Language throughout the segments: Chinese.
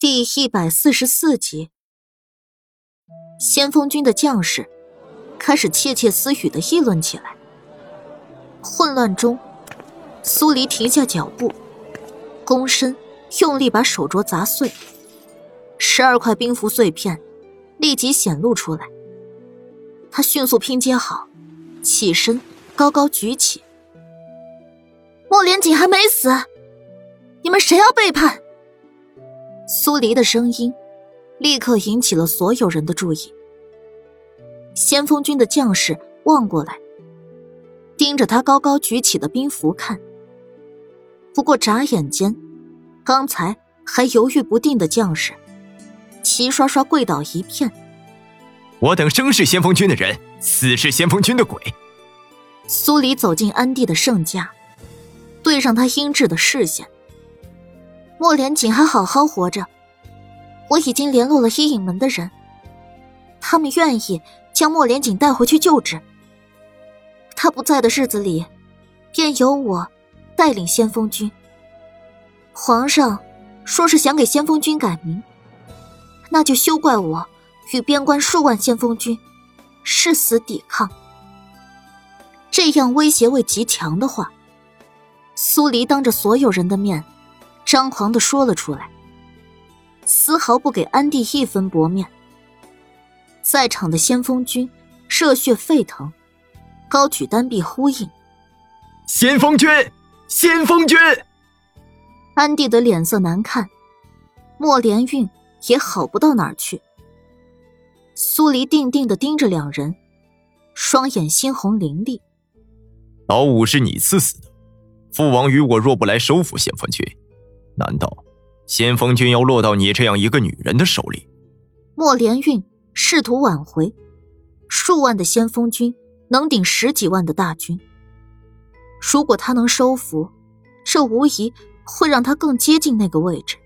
第一百四十四集，先锋军的将士开始窃窃私语的议论起来。混乱中，苏黎停下脚步，躬身用力把手镯砸碎，十二块冰符碎片立即显露出来。他迅速拼接好，起身高高举起。莫连锦还没死，你们谁要背叛？苏黎的声音立刻引起了所有人的注意。先锋军的将士望过来，盯着他高高举起的兵符看。不过眨眼间，刚才还犹豫不定的将士齐刷刷跪倒一片。我等生是先锋军的人，死是先锋军的鬼。苏黎走进安帝的圣驾，对上他阴鸷的视线。莫连锦还好好活着，我已经联络了阴影门的人，他们愿意将莫连锦带回去救治。他不在的日子里，便由我带领先锋军。皇上说是想给先锋军改名，那就休怪我与边关数万先锋军誓死抵抗。这样威胁味极强的话，苏黎当着所有人的面。张狂的说了出来，丝毫不给安帝一分薄面。在场的先锋军热血沸腾，高举单臂呼应：“先锋军，先锋军！”安帝的脸色难看，莫连运也好不到哪儿去。苏黎定定的盯着两人，双眼猩红凌厉：“老五是你赐死的，父王与我若不来收复先锋军。”难道先锋军要落到你这样一个女人的手里？莫连运试图挽回，数万的先锋军能顶十几万的大军。如果他能收服，这无疑会让他更接近那个位置。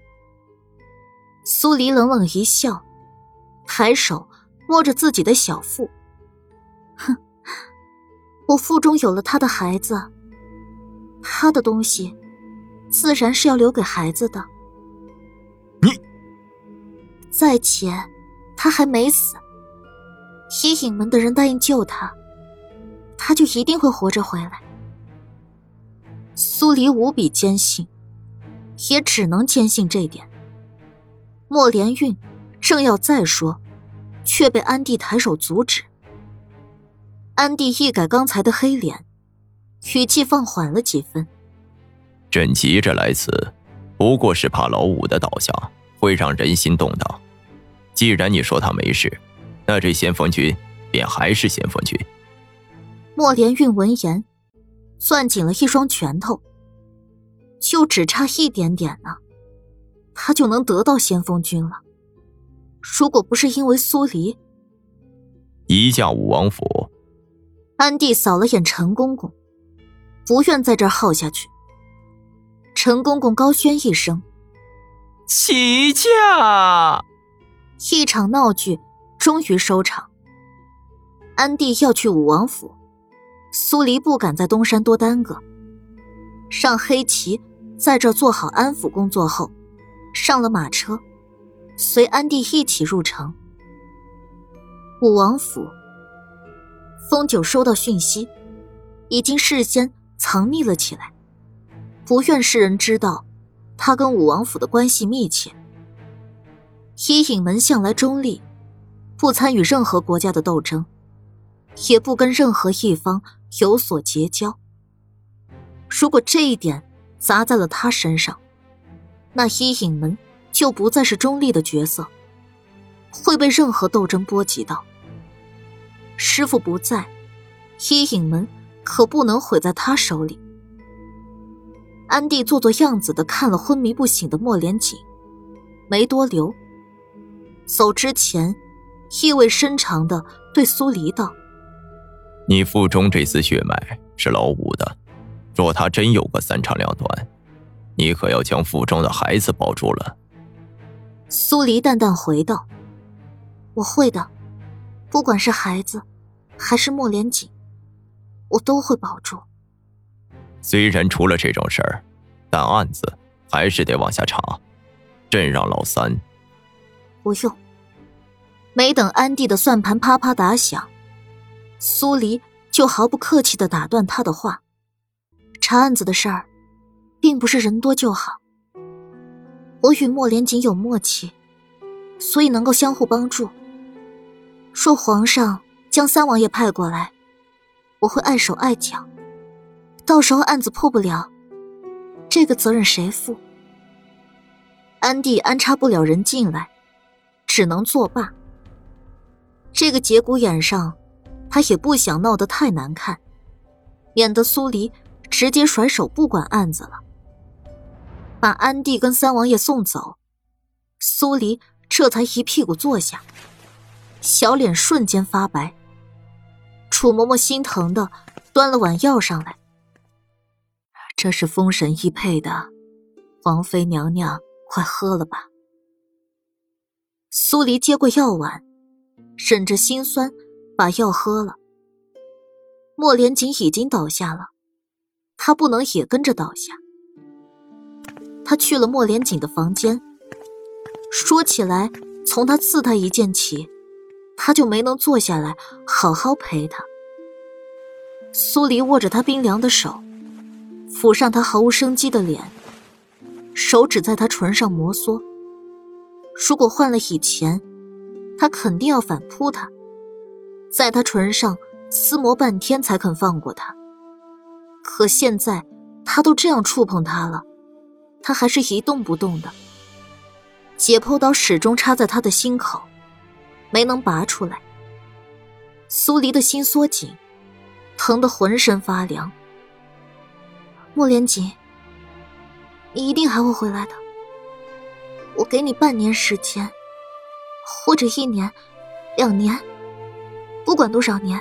苏黎冷冷一笑，抬手摸着自己的小腹，哼，我腹中有了他的孩子，他的东西。自然是要留给孩子的。你，再且，他还没死。阴影门的人答应救他，他就一定会活着回来。苏黎无比坚信，也只能坚信这点。莫连运正要再说，却被安迪抬手阻止。安迪一改刚才的黑脸，语气放缓了几分。朕急着来此，不过是怕老五的倒下会让人心动荡。既然你说他没事，那这先锋军便还是先锋军。莫连运闻言，攥紧了一双拳头。就只差一点点呢，他就能得到先锋军了。如果不是因为苏黎，移驾武王府。安帝扫了眼陈公公，不愿在这儿耗下去。陈公公高宣一声：“起驾！”一场闹剧终于收场。安帝要去武王府，苏黎不敢在东山多耽搁，让黑旗在这做好安抚工作后，上了马车，随安帝一起入城。武王府，风九收到讯息，已经事先藏匿了起来。不愿世人知道，他跟武王府的关系密切。伊尹门向来中立，不参与任何国家的斗争，也不跟任何一方有所结交。如果这一点砸在了他身上，那伊尹门就不再是中立的角色，会被任何斗争波及到。师傅不在，伊尹门可不能毁在他手里。安迪做做样子的看了昏迷不醒的莫连锦，没多留。走之前，意味深长的对苏黎道：“你腹中这丝血脉是老五的，若他真有个三长两短，你可要将腹中的孩子保住了。”苏黎淡淡回道：“我会的，不管是孩子，还是莫连锦，我都会保住。”虽然出了这种事儿，但案子还是得往下查。朕让老三。不用。没等安帝的算盘啪啪打响，苏黎就毫不客气的打断他的话：“查案子的事儿，并不是人多就好。我与莫连锦有默契，所以能够相互帮助。若皇上将三王爷派过来，我会碍手碍脚，到时候案子破不了，这个责任谁负？”安帝安插不了人进来，只能作罢。这个节骨眼上，他也不想闹得太难看，免得苏黎直接甩手不管案子了。把安帝跟三王爷送走，苏黎这才一屁股坐下，小脸瞬间发白。楚嬷嬷心疼的端了碗药上来，这是封神医配的，王妃娘娘。快喝了吧。苏黎接过药碗，忍着心酸把药喝了。莫连锦已经倒下了，他不能也跟着倒下。他去了莫连锦的房间。说起来，从他刺他一剑起，他就没能坐下来好好陪他。苏黎握着他冰凉的手，抚上他毫无生机的脸。手指在他唇上摩挲。如果换了以前，他肯定要反扑他，在他唇上撕磨半天才肯放过他。可现在他都这样触碰他了，他还是一动不动的。解剖刀始终插在他的心口，没能拔出来。苏黎的心缩紧，疼得浑身发凉。莫连锦。你一定还会回来的。我给你半年时间，或者一年、两年，不管多少年，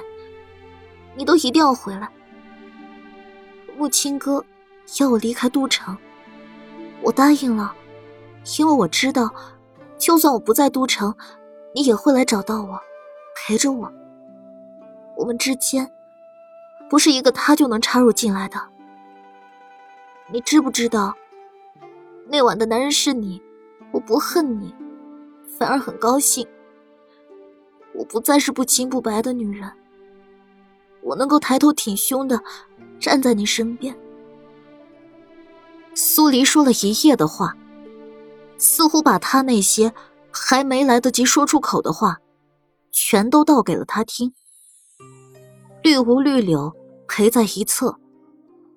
你都一定要回来。木青哥要我离开都城，我答应了，因为我知道，就算我不在都城，你也会来找到我，陪着我。我们之间，不是一个他就能插入进来的。你知不知道？那晚的男人是你，我不恨你，反而很高兴。我不再是不清不白的女人，我能够抬头挺胸的站在你身边。苏黎说了一夜的话，似乎把他那些还没来得及说出口的话，全都道给了他听。绿芜绿柳陪在一侧，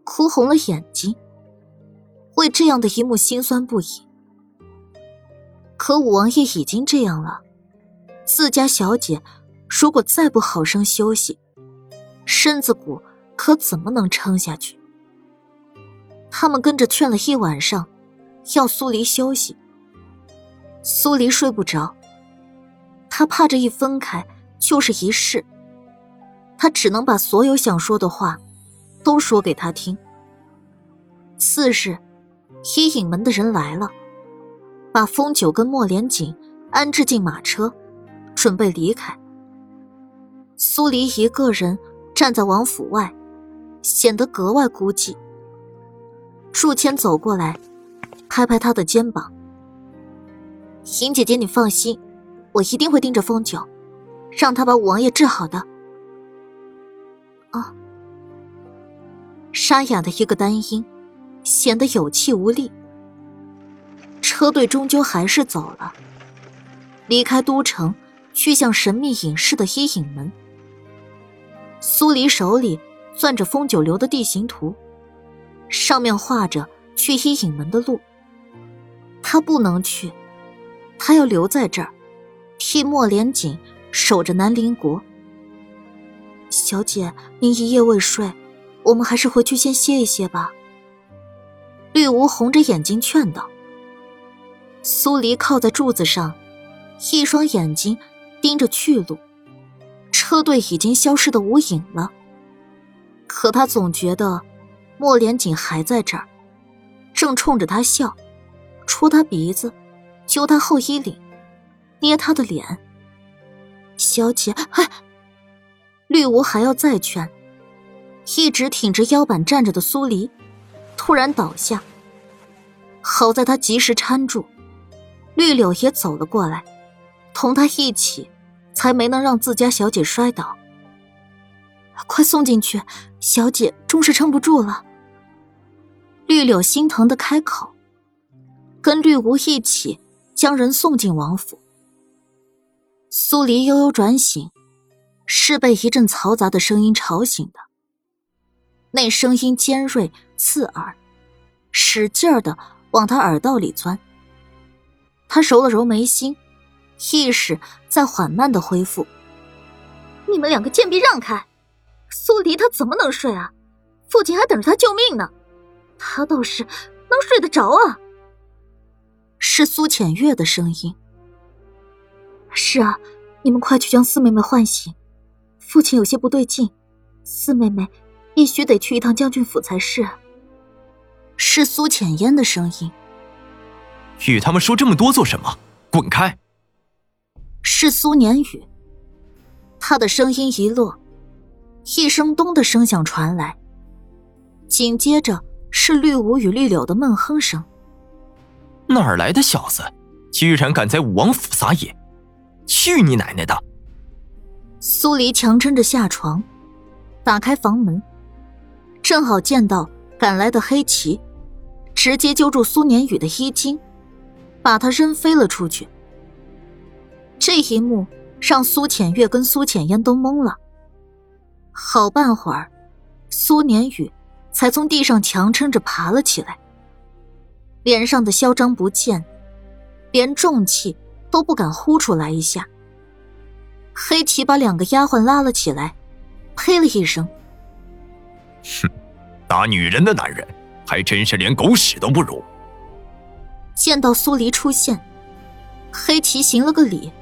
哭红了眼睛。为这样的一幕心酸不已，可五王爷已经这样了，自家小姐如果再不好生休息，身子骨可怎么能撑下去？他们跟着劝了一晚上，要苏黎休息。苏黎睡不着，他怕这一分开就是一世，他只能把所有想说的话都说给他听。次日。黑影门的人来了，把风九跟莫连锦安置进马车，准备离开。苏黎一个人站在王府外，显得格外孤寂。祝谦走过来，拍拍他的肩膀：“邢姐姐，你放心，我一定会盯着风九，让他把五王爷治好的。”啊，沙哑的一个单音。显得有气无力。车队终究还是走了，离开都城，去向神秘隐士的阴影门。苏黎手里攥着风九流的地形图，上面画着去阴影门的路。他不能去，他要留在这儿，替莫连锦守着南陵国。小姐，您一夜未睡，我们还是回去先歇一歇吧。绿芜红着眼睛劝道：“苏黎靠在柱子上，一双眼睛盯着去路。车队已经消失的无影了，可他总觉得莫连锦还在这儿，正冲着他笑，戳他鼻子，揪他后衣领，捏他的脸。小姐，哎！绿芜还要再劝，一直挺着腰板站着的苏黎。”突然倒下，好在他及时搀住，绿柳也走了过来，同他一起，才没能让自家小姐摔倒。快送进去，小姐终是撑不住了。绿柳心疼的开口，跟绿芜一起将人送进王府。苏黎悠悠转醒，是被一阵嘈杂的声音吵醒的。那声音尖锐刺耳，使劲儿的往他耳道里钻。他揉了揉眉心，意识在缓慢的恢复。你们两个贱婢，让开！苏黎他怎么能睡啊？父亲还等着他救命呢，他倒是能睡得着啊。是苏浅月的声音。是啊，你们快去将四妹妹唤醒，父亲有些不对劲，四妹妹必须得去一趟将军府才是。是苏浅烟的声音。与他们说这么多做什么？滚开！是苏年宇。他的声音一落，一声咚的声响传来，紧接着是绿芜与绿柳的闷哼声。哪儿来的小子，居然敢在武王府撒野！去你奶奶的！苏黎强撑着下床，打开房门，正好见到赶来的黑旗，直接揪住苏年宇的衣襟，把他扔飞了出去。这一幕让苏浅月跟苏浅烟都懵了。好半会儿，苏年宇才从地上强撑着爬了起来，脸上的嚣张不见，连重气。都不敢呼出来一下。黑旗把两个丫鬟拉了起来，呸了一声：“哼，打女人的男人还真是连狗屎都不如。”见到苏黎出现，黑旗行了个礼：“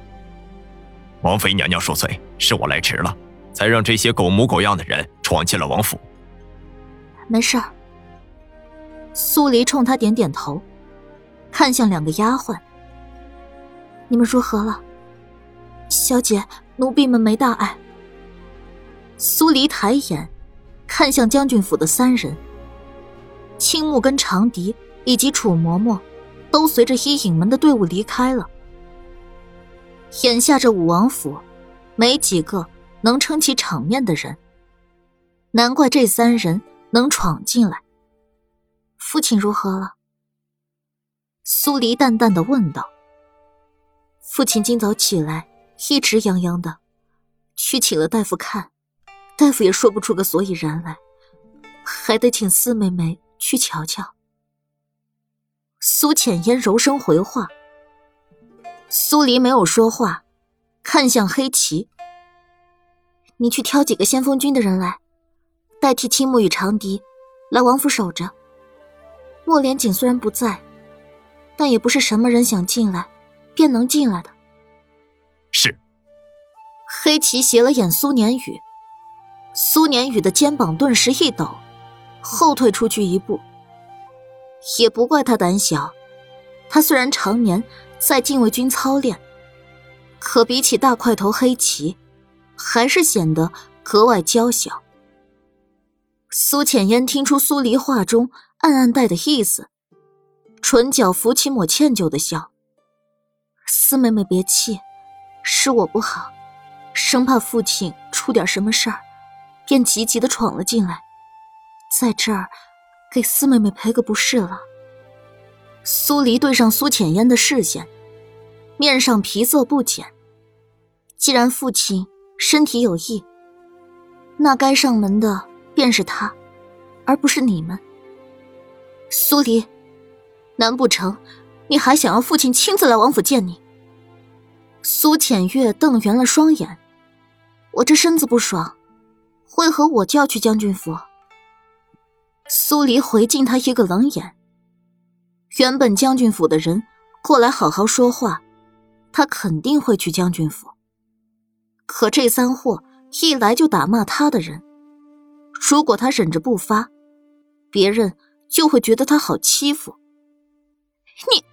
王妃娘娘恕罪，是我来迟了，才让这些狗模狗样的人闯进了王府。”没事儿。苏黎冲他点点头，看向两个丫鬟。你们如何了，小姐？奴婢们没大碍。苏黎抬眼，看向将军府的三人。青木跟长笛以及楚嬷嬷，都随着伊影门的队伍离开了。眼下这武王府，没几个能撑起场面的人。难怪这三人能闯进来。父亲如何了？苏黎淡淡的问道。父亲今早起来一直泱泱的，去请了大夫看，大夫也说不出个所以然来，还得请四妹妹去瞧瞧。苏浅烟柔声回话。苏黎没有说话，看向黑棋：“你去挑几个先锋军的人来，代替青木与长笛，来王府守着。莫连锦虽然不在，但也不是什么人想进来。”便能进来的。是。黑棋斜了眼苏年宇，苏年宇的肩膀顿时一抖，后退出去一步。也不怪他胆小，他虽然常年在禁卫军操练，可比起大块头黑旗，还是显得格外娇小。苏浅烟听出苏黎话中暗暗带的意思，唇角浮起抹歉疚的笑。四妹妹别气，是我不好，生怕父亲出点什么事儿，便急急的闯了进来，在这儿给四妹妹赔个不是了。苏黎对上苏浅烟的视线，面上皮色不减。既然父亲身体有异，那该上门的便是他，而不是你们。苏黎，难不成？你还想要父亲亲自来王府见你？苏浅月瞪圆了双眼。我这身子不爽，为何我就要去将军府？苏黎回敬他一个冷眼。原本将军府的人过来好好说话，他肯定会去将军府。可这三货一来就打骂他的人，如果他忍着不发，别人就会觉得他好欺负。你。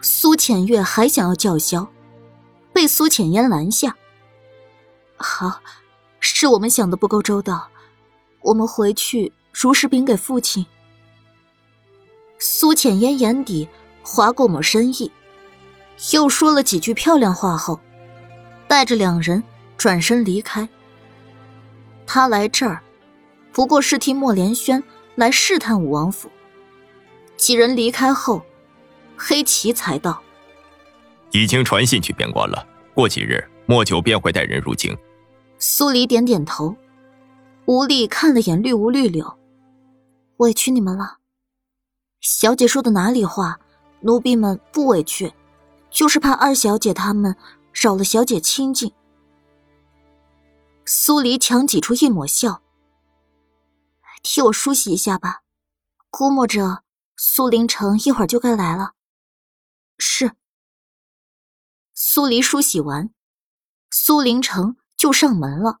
苏浅月还想要叫嚣，被苏浅烟拦下。好，是我们想的不够周到，我们回去如实禀给父亲。苏浅烟眼底划过抹深意，又说了几句漂亮话后，带着两人转身离开。他来这儿，不过是替莫连轩来试探武王府。几人离开后，黑旗才道：“已经传信去边关了，过几日莫九便会带人入京。”苏黎点点头，无力看了眼绿无绿柳，委屈你们了。小姐说的哪里话？奴婢们不委屈，就是怕二小姐他们扰了小姐清静。苏黎强挤出一抹笑，替我梳洗一下吧，估摸着苏林城一会儿就该来了。是。苏黎梳洗完，苏林城就上门了。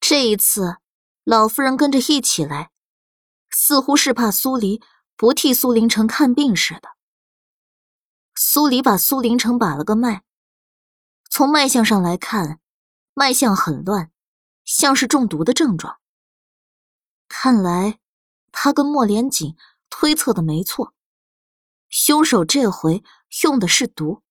这一次，老夫人跟着一起来，似乎是怕苏黎。不替苏林城看病似的。苏黎把苏林城把了个脉，从脉象上来看，脉象很乱，像是中毒的症状。看来他跟莫连锦推测的没错，凶手这回用的是毒。